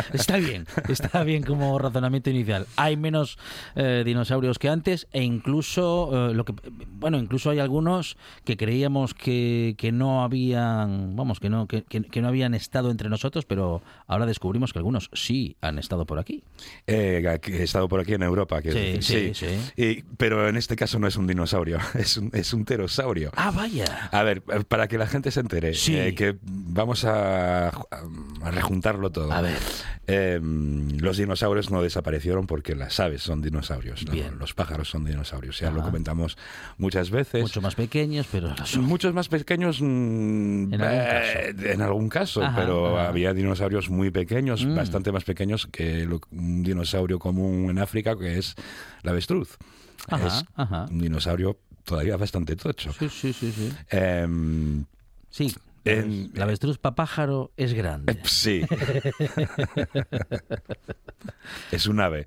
está bien, está bien como razonamiento inicial. Hay menos eh, dinosaurios que antes e incluso eh, lo que bueno, incluso hay algunos que creíamos que, que no habían, vamos, que no que, que, no habían estado entre nosotros, pero ahora descubrimos que algunos sí han estado por aquí. he estado por aquí en Europa, que sí, sí, sí. pero en este caso no es un dinosaurio, es un es un pterosaurio. Ah, vaya. A ver, para que la gente se entere, que vamos a, rejuntarlo todo. A ver. Em, los dinosaurios no desaparecieron porque las aves son dinosaurios. Los pájaros son dinosaurios. Ya lo comentamos muchas veces. Mucho más pequeños, pero. Muchos más pequeños mm, en algún caso. pero había dinosaurios muy pequeños, mm. bastante más pequeños que un dinosaurio común en África, que es la avestruz. es un dinosaurio todavía bastante tocho. Sí, sí, sí. Sí. Em, sí. En, la avestruz papájaro es grande. Sí. es un ave.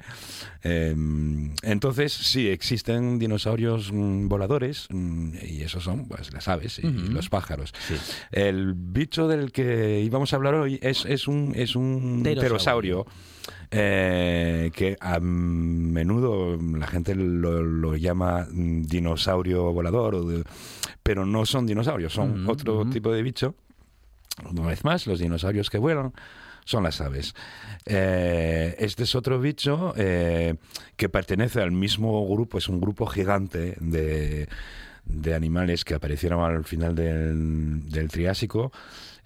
Em, entonces, sí, existen dinosaurios mm, voladores mm, y esos son pues, las aves y los pájaros. El bicho del que íbamos a hablar hoy es, es un, es un pterosaurio. Eh, que a menudo la gente lo, llama mm, dinosaurio volador, pero no son dinosaurios, son otro tipo de bicho. Una vez más, los dinosaurios que vuelan son las aves. Eh, este es otro bicho eh, que pertenece al mismo grupo, es un grupo gigante de, de animales que aparecieron al final del, del Triásico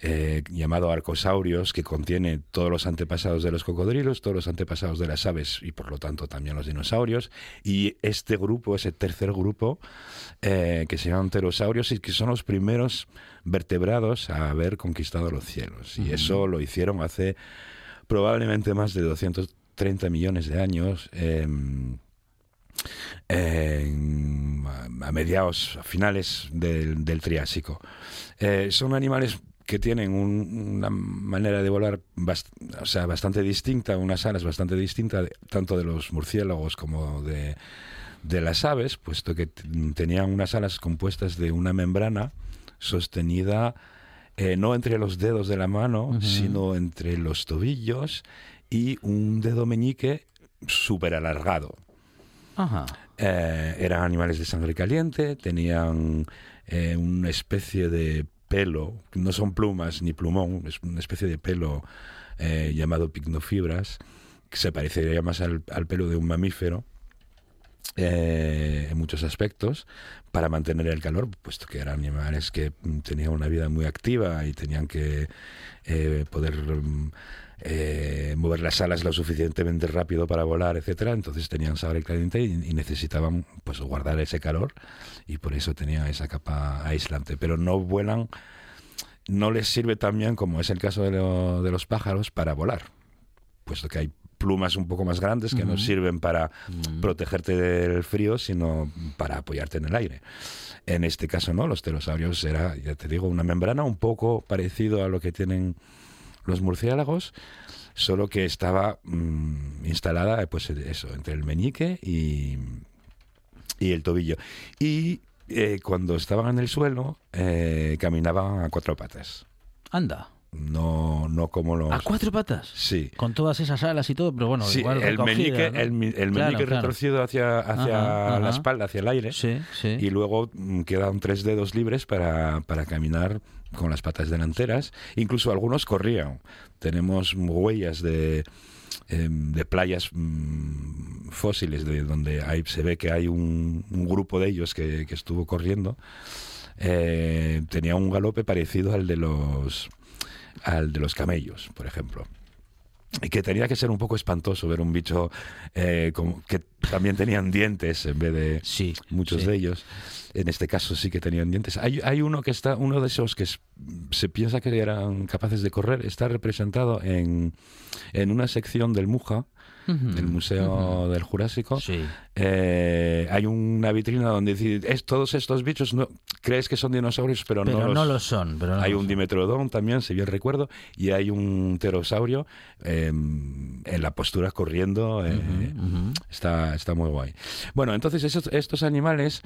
eh, llamado Arcosaurios, que contiene todos los antepasados de los cocodrilos, todos los antepasados de las aves y por lo tanto también los dinosaurios. Y este grupo, ese tercer grupo, eh, que se llaman pterosaurios y que son los primeros vertebrados a haber conquistado los cielos. Y eso lo hicieron hace probablemente más de 230 millones de años. A mediados, a finales del, Triásico. Eh, son animales que tienen una manera de volar o sea, bastante distinta, unas alas bastante distintas, tanto de los murciélagos como de, las aves, puesto que tenían unas alas compuestas de una membrana sostenida eh, no entre los dedos de la mano, sino entre los tobillos y un dedo meñique súper alargado. Eh, eran animales de sangre caliente, tenían eh, una especie de pelo, no son plumas ni plumón, es una especie de pelo eh, llamado picnofibras, que se parecería más al, pelo de un mamífero. Eh, en muchos aspectos para mantener el calor, puesto que eran animales que tenían una vida muy activa y tenían que eh, poder mm, eh, mover las alas lo suficientemente rápido para volar, etcétera. Entonces tenían sangre caliente y, necesitaban pues guardar ese calor y por eso tenían esa capa aislante. Pero no vuelan, no les sirve tan bien como es el caso de, de los pájaros para volar, puesto que hay plumas un poco más grandes que no sirven para protegerte del frío, sino para apoyarte en el aire. En este caso no, los pterosaurios era, ya te digo, una membrana un poco parecido a lo que tienen los murciélagos, solo que estaba mm, instalada pues eso, entre el meñique y, y el tobillo. Y eh, cuando estaban en el suelo, eh, caminaban a cuatro patas. Anda. No, no como los... ¿A cuatro patas? Sí. Con todas esas alas y todo, pero bueno, igual el meñique, el, meñique retorcido hacia, hacia la espalda, hacia el aire. Sí, sí. Y luego mm, quedan tres dedos libres para, para caminar con las patas delanteras. Incluso algunos corrían. Tenemos huellas de, em, de playas mm, fósiles de donde hay, se ve que hay un, grupo de ellos que, estuvo corriendo. Eh, tenía un galope parecido al de los al de los camellos, por ejemplo y que tenía que ser un poco espantoso ver un bicho eh, que también tenían dientes en vez de sí, muchos de ellos. En este caso sí que tenían dientes. Hay, hay uno que está, uno de esos que se piensa que eran capaces de correr, está representado en, en una sección del Muja del Museo del Jurásico, eh, hay una vitrina donde dice, es, todos estos bichos no, crees que son dinosaurios, pero, no, no lo son. hay un dimetrodón también, si bien recuerdo, y hay un pterosaurio em, en la postura corriendo. Eh, está, está muy guay. Bueno, entonces estos animales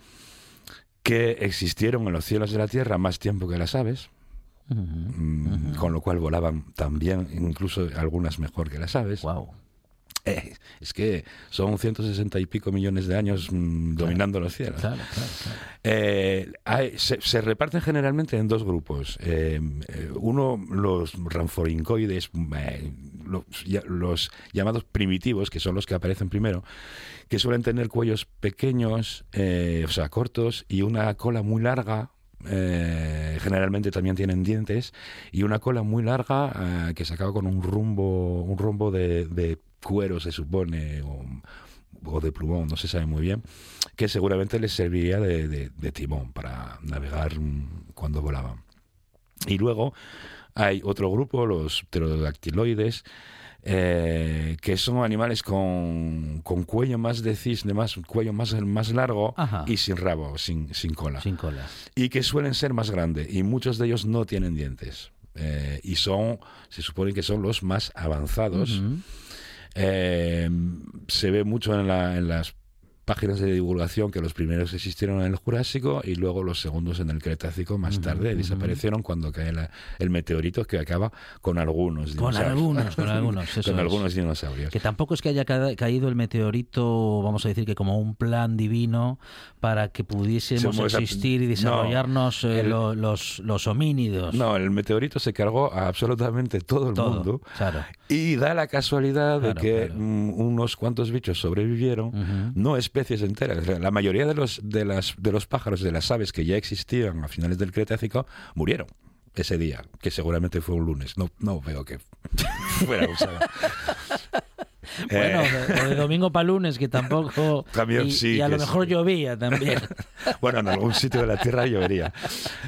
que existieron en los cielos de la Tierra más tiempo que las aves, mm, con lo cual volaban también, incluso algunas mejor que las aves. Wow. Eh, es que son 160 y pico millones de años mm, dominando los cielos. Eh, se, reparten generalmente en dos grupos. Eh, uno, los ranforincoides, los, llamados primitivos, que son los que aparecen primero, que suelen tener cuellos pequeños, o sea, cortos, y una cola muy larga, generalmente también tienen dientes y una cola muy larga que se acaba con un rumbo un rumbo de, de, cuero, se supone, o, de plumón, no se sabe muy bien, que seguramente les serviría de, timón para navegar cuando volaban. Y luego hay otro grupo, los pterodactiloides, eh, que son animales con, cuello más de cisne, más cuello más, más largo y sin rabo, sin, sin cola. Sin cola. Y que suelen ser más grandes y muchos de ellos no tienen dientes. Eh, y son, se supone que son los más avanzados. Eh, se ve mucho en, la, en las páginas de divulgación que los primeros existieron en el Jurásico y luego los segundos en el Cretácico más tarde desaparecieron cuando cae el meteorito que acaba con algunos dinosaurios. Con algunos, con algunos, con algunos dinosaurios. Que tampoco es que haya caído el meteorito, vamos a decir que como un plan divino para que pudiésemos existir y desarrollarnos eh, los, los homínidos. No, el meteorito se cargó a absolutamente todo el mundo. y da la casualidad de que mm, unos cuantos bichos sobrevivieron, no es especies enteras. La mayoría de los, de, las, de los pájaros, de las aves que ya existían a finales del Cretácico, murieron ese día, que seguramente fue un lunes. No, no veo que fuera usada. Bueno, eh. de, domingo para lunes, que tampoco. También, y, sí. Y a lo mejor llovía también. bueno, en algún sitio de la Tierra llovería.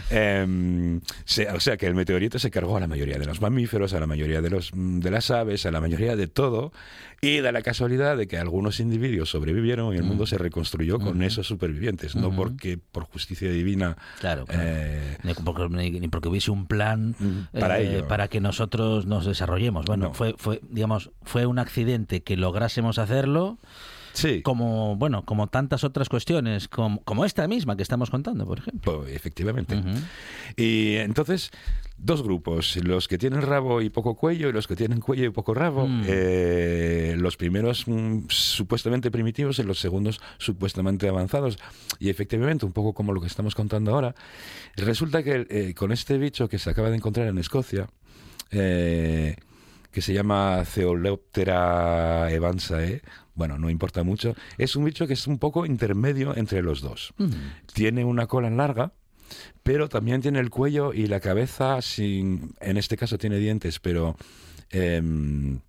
Em, o sea que el meteorito se cargó a la mayoría de los mamíferos, a la mayoría de, los, de las aves, a la mayoría de todo. Y da la casualidad de que algunos individuos sobrevivieron y el mundo mm. se reconstruyó con esos supervivientes, no porque por justicia divina. Claro, eh, ni, porque, hubiese un plan para, eh, para que nosotros nos desarrollemos. Bueno, fue, fue, digamos, fue un accidente que lográsemos hacerlo. Sí. Como, bueno, como tantas otras cuestiones, como, como esta misma que estamos contando, por ejemplo. Pues, efectivamente. Y entonces, dos grupos, los que tienen rabo y poco cuello y los que tienen cuello y poco rabo. Mm. Eh, los primeros mm, supuestamente primitivos y los segundos supuestamente avanzados. Y efectivamente, un poco como lo que estamos contando ahora, resulta que eh, con este bicho que se acaba de encontrar en Escocia, eh, que se llama Ceoleoptera evansae, bueno, no importa mucho, es un bicho que es un poco intermedio entre los dos. Tiene una cola larga, pero también tiene el cuello y la cabeza sin, en este caso tiene dientes, pero em,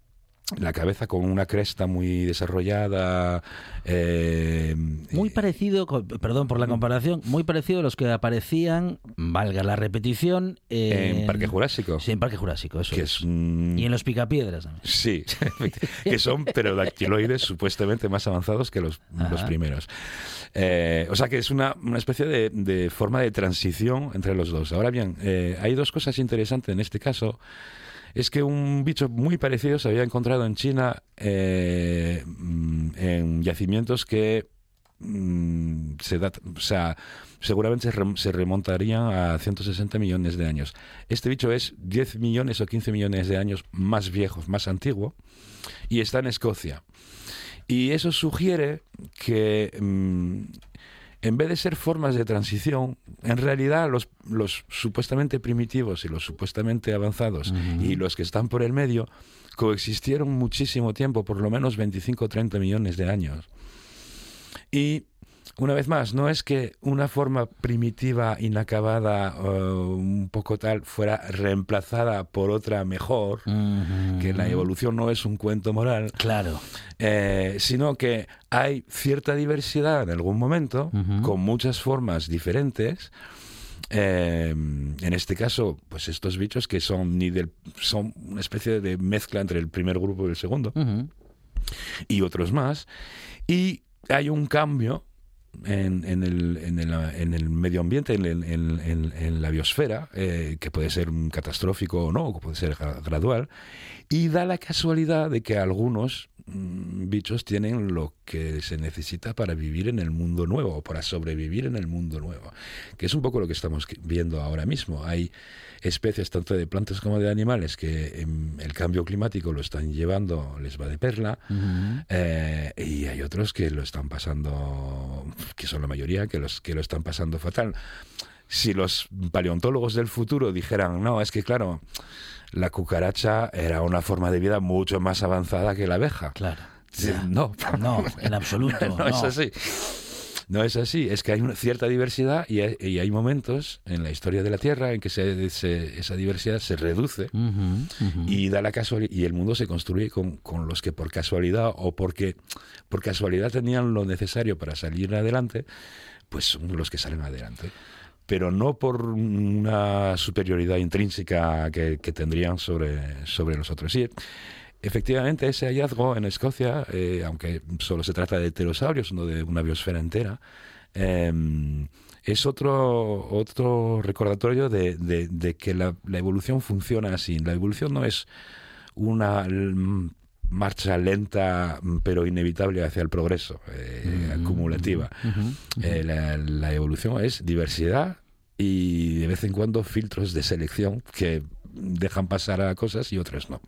la cabeza con una cresta muy desarrollada. Eh, muy parecido, perdón por la comparación, muy parecido a los que aparecían, valga la repetición, en, Parque Jurásico. Sí, en Parque Jurásico, eso es. Y en los picapiedras. Sí, que son pterodactiloides supuestamente más avanzados que los, los primeros. Eh, o sea que es una, una especie de, de, forma de transición entre los dos. Ahora bien, eh, hay dos cosas interesantes en este caso es que un bicho muy parecido se había encontrado en China eh, mm, en yacimientos que mm, se o sea, seguramente se remontarían a 160 millones de años. Este bicho es 10 millones o 15 millones de años más viejo, más antiguo, y está en Escocia. Y eso sugiere que mm, en vez de ser formas de transición, en realidad los, los supuestamente primitivos y los supuestamente avanzados y los que están por el medio coexistieron muchísimo tiempo, por lo menos 25 o 30 millones de años. Y una vez más, no es que una forma primitiva, inacabada, un poco tal, fuera reemplazada por otra mejor, que la evolución no es un cuento moral. Claro. Eh, sino que hay cierta diversidad en algún momento, con muchas formas diferentes. Eh, en este caso, pues estos bichos que son ni del, son una especie de mezcla entre el primer grupo y el segundo. y otros más. Y hay un cambio en, en, el, en, el, en, el, medio ambiente, en, la biosfera, eh, que puede ser catastrófico o no, que puede ser gradual, y da la casualidad de que algunos mm, bichos tienen lo que se necesita para vivir en el mundo nuevo, o para sobrevivir en el mundo nuevo, que es un poco lo que estamos viendo ahora mismo. Hay especies tanto de plantas como de animales que el cambio climático lo están llevando, les va de perla, eh, y hay otros que lo están pasando, que son la mayoría, que, los, que lo están pasando fatal. Si los paleontólogos del futuro dijeran, no, es que claro, la cucaracha era una forma de vida mucho más avanzada que la abeja. Claro. No, no, en absoluto. no, es así. No es así, es que hay una cierta diversidad y hay, momentos en la historia de la Tierra en que esa diversidad se reduce y da la casualidad y el mundo se construye con, los que por casualidad o porque por casualidad tenían lo necesario para salir adelante, pues son los que salen adelante pero no por una superioridad intrínseca que, tendrían sobre, sobre los otros. Sí, efectivamente, ese hallazgo en Escocia, eh, aunque solo se trata de pterosaurios, no de una biosfera entera, em, es otro, otro recordatorio de, que la, evolución funciona así. La evolución no es una marcha lenta pero inevitable hacia el progreso, eh, mm-hmm. acumulativa. Eh, la, evolución es diversidad y de vez en cuando filtros de selección que dejan pasar a cosas y otras no.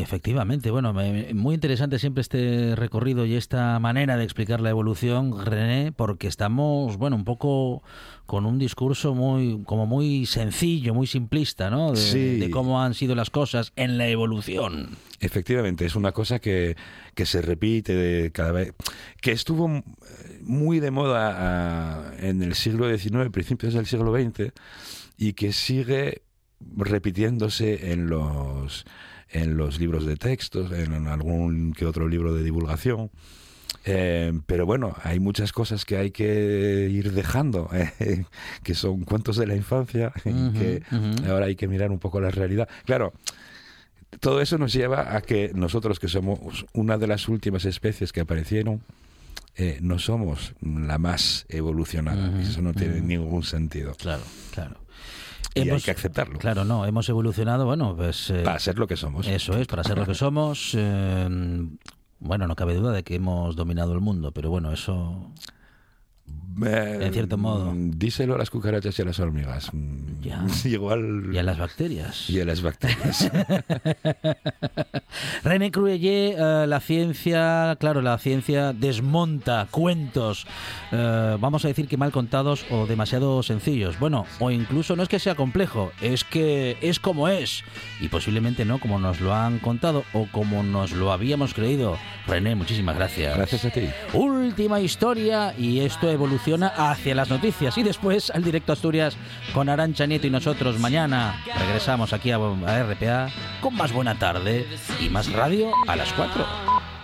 efectivamente, bueno, muy interesante siempre este recorrido y esta manera de explicar la evolución, René, porque estamos, bueno, un poco con un discurso muy, como muy sencillo, muy simplista, ¿no? De, cómo han sido las cosas en la evolución. Efectivamente, es una cosa que, que se repite de cada vez, que estuvo muy de moda ah, en el siglo XIX, principios del siglo XX, y que sigue repitiéndose en los, en los libros de textos, en algún que otro libro de divulgación. Eh, pero bueno, hay muchas cosas que hay que ir dejando, eh, que son cuentos de la infancia, que ahora hay que mirar un poco la realidad. Claro, todo eso nos lleva a que nosotros, que somos una de las últimas especies que aparecieron, eh, no somos la más evolucionada. Eso no tiene ningún sentido. Claro, claro. Y hay que aceptarlo. Claro, no, hemos evolucionado, bueno, pues... Eh, para ser lo que somos. Eso es, para ser lo que somos. Eh, bueno, no cabe duda de que hemos dominado el mundo, pero bueno, eso en cierto modo. Díselo a las cucarachas y a las hormigas. Igual. Y a las bacterias. Y a las bacterias. René Cruelle, eh, la ciencia, claro, la ciencia desmonta cuentos, eh, vamos a decir que mal contados o demasiado sencillos. Bueno, o incluso no es que sea complejo, es que es como es. Y posiblemente no como nos lo han contado o como nos lo habíamos creído. René, muchísimas gracias. Gracias a ti. Última historia y esto evoluciona hacia las noticias y después al directo Asturias con Arancha Nieto y nosotros mañana regresamos aquí a, a RPA con más buena tarde y más radio a las 4.